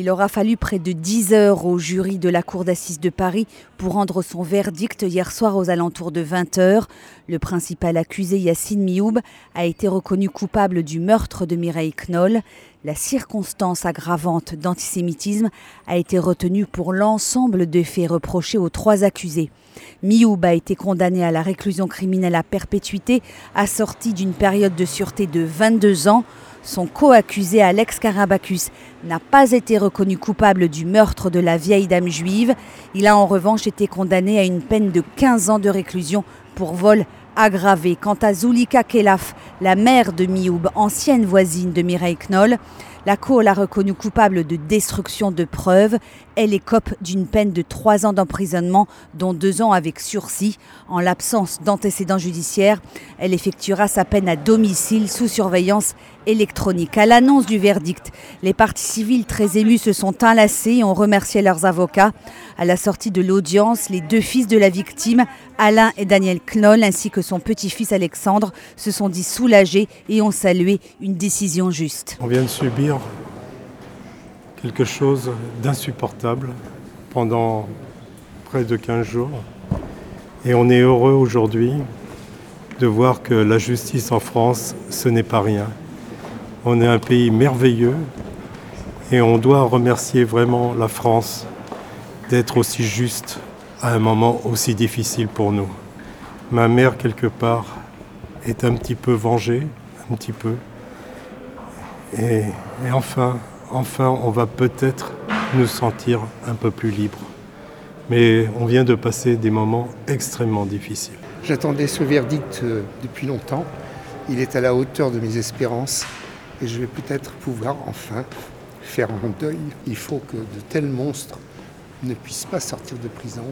Il aura fallu près de 10 heures au jury de la Cour d'assises de Paris pour rendre son verdict hier soir aux alentours de 20 heures. Le principal accusé Yassine Mioub a été reconnu coupable du meurtre de Mireille Knoll. La circonstance aggravante d'antisémitisme a été retenue pour l'ensemble des faits reprochés aux trois accusés. Mioub a été condamné à la réclusion criminelle à perpétuité, assortie d'une période de sûreté de 22 ans. Son co-accusé Alex Karabakis n'a pas été reconnu coupable du meurtre de la vieille dame juive. Il a en revanche été condamné à une peine de 15 ans de réclusion pour vol aggravé. Quant à Zulika Kelaf, la mère de Mioub, ancienne voisine de Mireille Knoll, la Cour l'a reconnue coupable de destruction de preuves. Elle écope d'une peine de trois ans d'emprisonnement, dont deux ans avec sursis. En l'absence d'antécédents judiciaires, elle effectuera sa peine à domicile sous surveillance électronique. À l'annonce du verdict, les parties civiles très émues se sont enlacées et ont remercié leurs avocats. À la sortie de l'audience, les deux fils de la victime, Alain et Daniel Knoll, ainsi que son petit-fils Alexandre, se sont dit soulagés et ont salué une décision juste. On vient de subir quelque chose d'insupportable pendant près de 15 jours. Et on est heureux aujourd'hui de voir que la justice en France, ce n'est pas rien. On est un pays merveilleux et on doit remercier vraiment la France d'être aussi juste à un moment aussi difficile pour nous. Ma mère, quelque part, est un petit peu vengée, un petit peu. Et, et enfin, enfin, on va peut-être nous sentir un peu plus libres. Mais on vient de passer des moments extrêmement difficiles. J'attendais ce verdict euh, depuis longtemps. Il est à la hauteur de mes espérances et je vais peut-être pouvoir enfin faire mon deuil. Il faut que de tels monstres ne puissent pas sortir de prison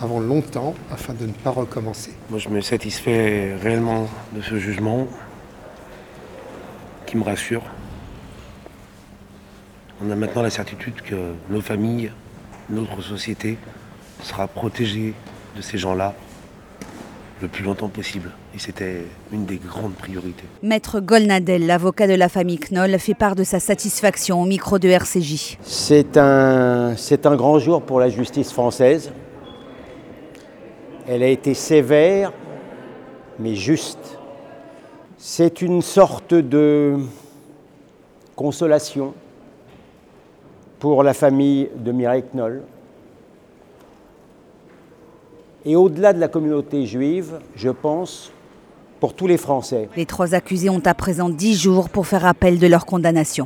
avant longtemps afin de ne pas recommencer. Moi, je me satisfais réellement de ce jugement qui me rassure. On a maintenant la certitude que nos familles, notre société sera protégée de ces gens-là le plus longtemps possible. Et c'était une des grandes priorités. Maître Golnadel, l'avocat de la famille Knoll, fait part de sa satisfaction au micro de RCJ. C'est un, c'est un grand jour pour la justice française. Elle a été sévère, mais juste. C'est une sorte de consolation pour la famille de Mireille Knoll. Et au-delà de la communauté juive, je pense, pour tous les Français. Les trois accusés ont à présent dix jours pour faire appel de leur condamnation.